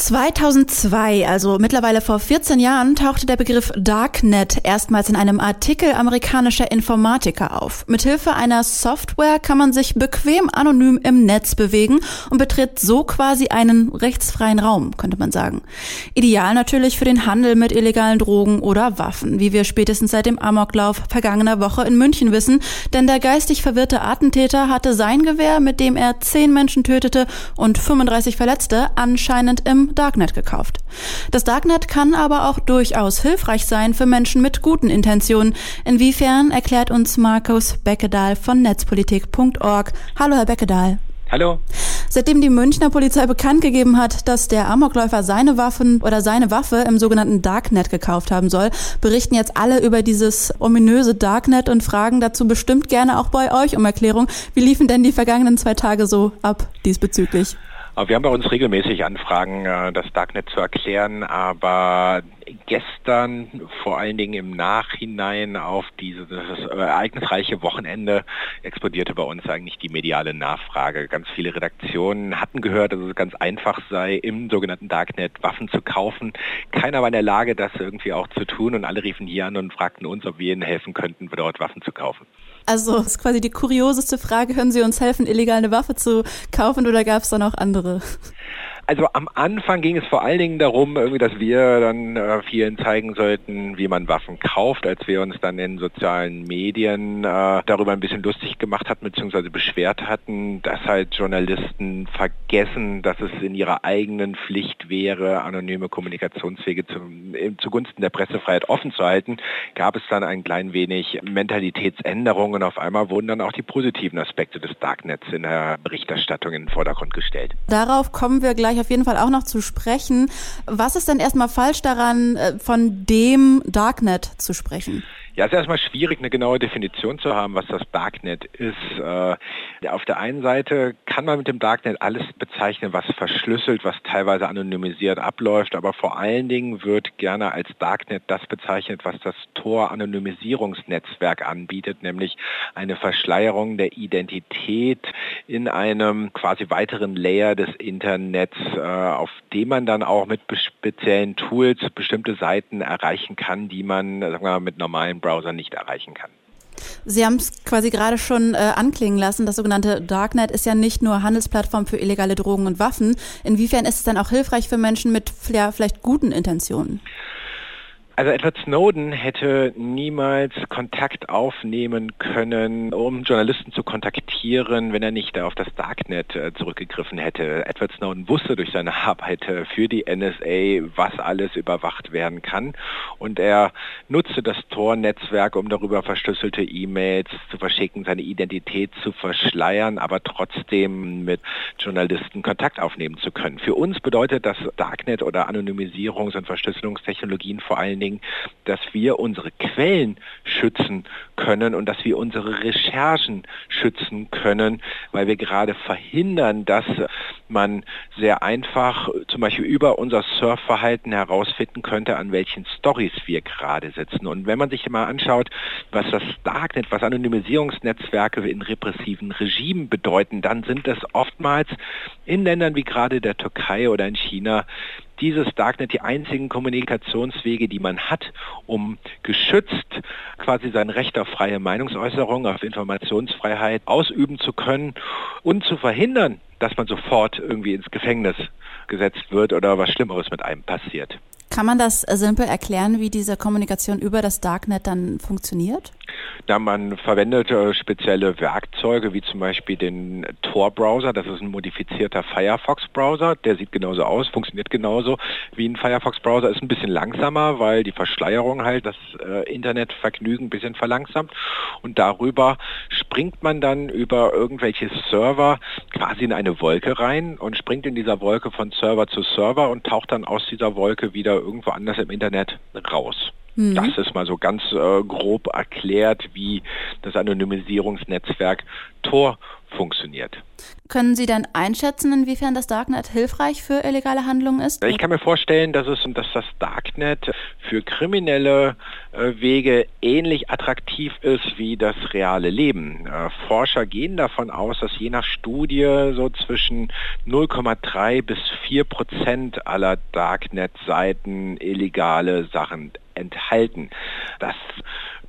2002, also mittlerweile vor 14 Jahren, tauchte der Begriff Darknet erstmals in einem Artikel amerikanischer Informatiker auf. Mithilfe einer Software kann man sich bequem anonym im Netz bewegen und betritt so quasi einen rechtsfreien Raum, könnte man sagen. Ideal natürlich für den Handel mit illegalen Drogen oder Waffen, wie wir spätestens seit dem Amoklauf vergangener Woche in München wissen, denn der geistig verwirrte Attentäter hatte sein Gewehr, mit dem er zehn Menschen tötete und 35 verletzte, anscheinend im Darknet gekauft. Das Darknet kann aber auch durchaus hilfreich sein für Menschen mit guten Intentionen. Inwiefern erklärt uns Markus Beckedahl von netzpolitik.org. Hallo, Herr Beckedahl. Hallo. Seitdem die Münchner Polizei bekannt gegeben hat, dass der Amokläufer seine Waffen oder seine Waffe im sogenannten Darknet gekauft haben soll, berichten jetzt alle über dieses ominöse Darknet und fragen dazu bestimmt gerne auch bei euch um Erklärung. Wie liefen denn die vergangenen zwei Tage so ab diesbezüglich? Wir haben bei uns regelmäßig Anfragen, äh, das Darknet zu erklären, aber gestern vor allen Dingen im Nachhinein auf dieses ereignisreiche Wochenende explodierte bei uns eigentlich die mediale Nachfrage. Ganz viele Redaktionen hatten gehört, dass es ganz einfach sei, im sogenannten Darknet Waffen zu kaufen. Keiner war in der Lage, das irgendwie auch zu tun und alle riefen hier an und fragten uns, ob wir ihnen helfen könnten, dort Waffen zu kaufen. Also das ist quasi die kurioseste Frage, können Sie uns helfen, illegal eine Waffe zu kaufen oder gab es da noch andere? Also am Anfang ging es vor allen Dingen darum, irgendwie, dass wir dann äh, vielen zeigen sollten, wie man Waffen kauft, als wir uns dann in sozialen Medien äh, darüber ein bisschen lustig gemacht hatten, beziehungsweise beschwert hatten, dass halt Journalisten vergessen, dass es in ihrer eigenen Pflicht wäre, anonyme Kommunikationswege zu, zugunsten der Pressefreiheit offen zu halten, gab es dann ein klein wenig Mentalitätsänderungen. Auf einmal wurden dann auch die positiven Aspekte des Darknets in der Berichterstattung in den Vordergrund gestellt. Darauf kommen wir gleich auf jeden Fall auch noch zu sprechen. Was ist denn erstmal falsch daran, äh, von dem Darknet zu sprechen? Ja, es ist erstmal schwierig, eine genaue Definition zu haben, was das Darknet ist. Äh, auf der einen Seite kann man mit dem Darknet alles bezeichnen, was verschlüsselt, was teilweise anonymisiert abläuft, aber vor allen Dingen wird gerne als Darknet das bezeichnet, was das Tor-Anonymisierungsnetzwerk anbietet, nämlich eine Verschleierung der Identität in einem quasi weiteren Layer des Internets, äh, auf dem man dann auch mit speziellen Tools bestimmte Seiten erreichen kann, die man sagen wir mal, mit normalen Browser nicht erreichen kann. Sie haben es quasi gerade schon äh, anklingen lassen. Das sogenannte Darknet ist ja nicht nur Handelsplattform für illegale Drogen und Waffen. Inwiefern ist es dann auch hilfreich für Menschen mit vielleicht guten Intentionen? Also Edward Snowden hätte niemals Kontakt aufnehmen können, um Journalisten zu kontaktieren, wenn er nicht auf das Darknet äh, zurückgegriffen hätte. Edward Snowden wusste durch seine Arbeit äh, für die NSA, was alles überwacht werden kann. Und er nutzte das Tor-Netzwerk, um darüber verschlüsselte E-Mails zu verschicken, seine Identität zu verschleiern, aber trotzdem mit Journalisten Kontakt aufnehmen zu können. Für uns bedeutet das Darknet oder Anonymisierungs- und Verschlüsselungstechnologien vor allen Dingen, Dingen, dass wir unsere Quellen schützen können und dass wir unsere Recherchen schützen können, weil wir gerade verhindern, dass man sehr einfach zum Beispiel über unser Surfverhalten herausfinden könnte, an welchen Stories wir gerade sitzen. Und wenn man sich mal anschaut, was das Darknet, was Anonymisierungsnetzwerke in repressiven Regimen bedeuten, dann sind es oftmals in Ländern wie gerade der Türkei oder in China dieses Darknet die einzigen Kommunikationswege, die man hat, um geschützt quasi sein Recht auf freie Meinungsäußerung, auf Informationsfreiheit ausüben zu können und zu verhindern, dass man sofort irgendwie ins Gefängnis gesetzt wird oder was Schlimmeres mit einem passiert. Kann man das simpel erklären, wie diese Kommunikation über das Darknet dann funktioniert? Na, man verwendet äh, spezielle Werkzeuge, wie zum Beispiel den Tor-Browser. Das ist ein modifizierter Firefox-Browser. Der sieht genauso aus, funktioniert genauso wie ein Firefox-Browser. Ist ein bisschen langsamer, weil die Verschleierung halt das äh, Internetvergnügen ein bisschen verlangsamt. Und darüber springt man dann über irgendwelche Server quasi in eine Wolke rein und springt in dieser Wolke von Server zu Server und taucht dann aus dieser Wolke wieder irgendwo anders im Internet raus. Mhm. Das ist mal so ganz äh, grob erklärt, wie das Anonymisierungsnetzwerk Tor funktioniert. Können Sie denn einschätzen, inwiefern das Darknet hilfreich für illegale Handlungen ist? Ich kann mir vorstellen, dass, es, dass das Darknet für kriminelle äh, Wege ähnlich attraktiv ist wie das reale Leben. Äh, Forscher gehen davon aus, dass je nach Studie so zwischen 0,3 bis 4 Prozent aller Darknet-Seiten illegale Sachen enthalten. Das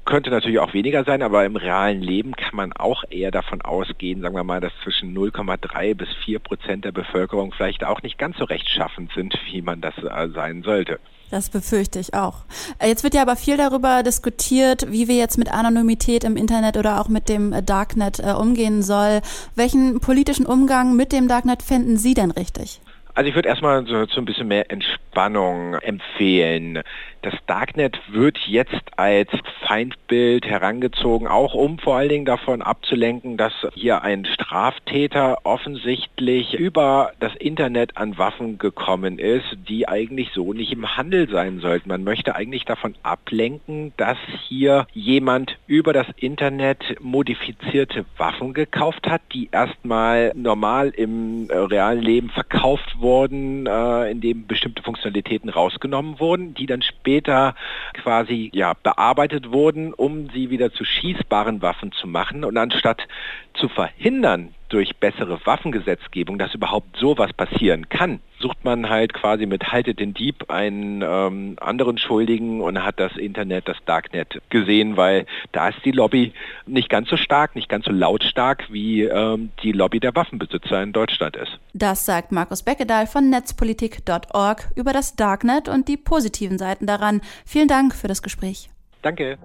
könnte natürlich auch weniger sein, aber im realen Leben kann man auch eher davon ausgehen, sagen wir mal, dass zwischen 0,3 bis 4 Prozent der Bevölkerung vielleicht auch nicht ganz so rechtschaffend sind, wie man das äh, sein sollte. Das befürchte ich auch. Äh, jetzt wird ja aber viel darüber diskutiert, wie wir jetzt mit Anonymität im Internet oder auch mit dem äh, Darknet äh, umgehen soll. Welchen politischen Umgang mit dem Darknet fänden Sie denn richtig? Also ich würde erstmal so, so ein bisschen mehr Entspannung empfehlen. Das Darknet wird jetzt als Feindbild herangezogen, auch um vor allen Dingen davon abzulenken, dass hier ein Straftäter offensichtlich über das Internet an Waffen gekommen ist, die eigentlich so nicht im Handel sein sollten. Man möchte eigentlich davon ablenken, dass hier jemand über das Internet modifizierte Waffen gekauft hat, die erstmal normal im äh, realen Leben verkauft wurden, äh, indem bestimmte Funktionalitäten rausgenommen wurden, die dann später später quasi ja, bearbeitet wurden, um sie wieder zu schießbaren Waffen zu machen. Und anstatt zu verhindern durch bessere Waffengesetzgebung, dass überhaupt sowas passieren kann, sucht man halt quasi mit Haltet den Dieb einen ähm, anderen Schuldigen und hat das Internet, das Darknet gesehen, weil da ist die Lobby nicht ganz so stark, nicht ganz so lautstark, wie ähm, die Lobby der Waffenbesitzer in Deutschland ist. Das sagt Markus Beckedahl von netzpolitik.org über das Darknet und die positiven Seiten daran. Vielen Dank für das Gespräch. Danke.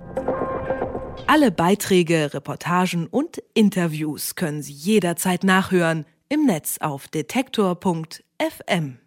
Alle Beiträge, Reportagen und Interviews können Sie jederzeit nachhören im Netz auf detektor.fm.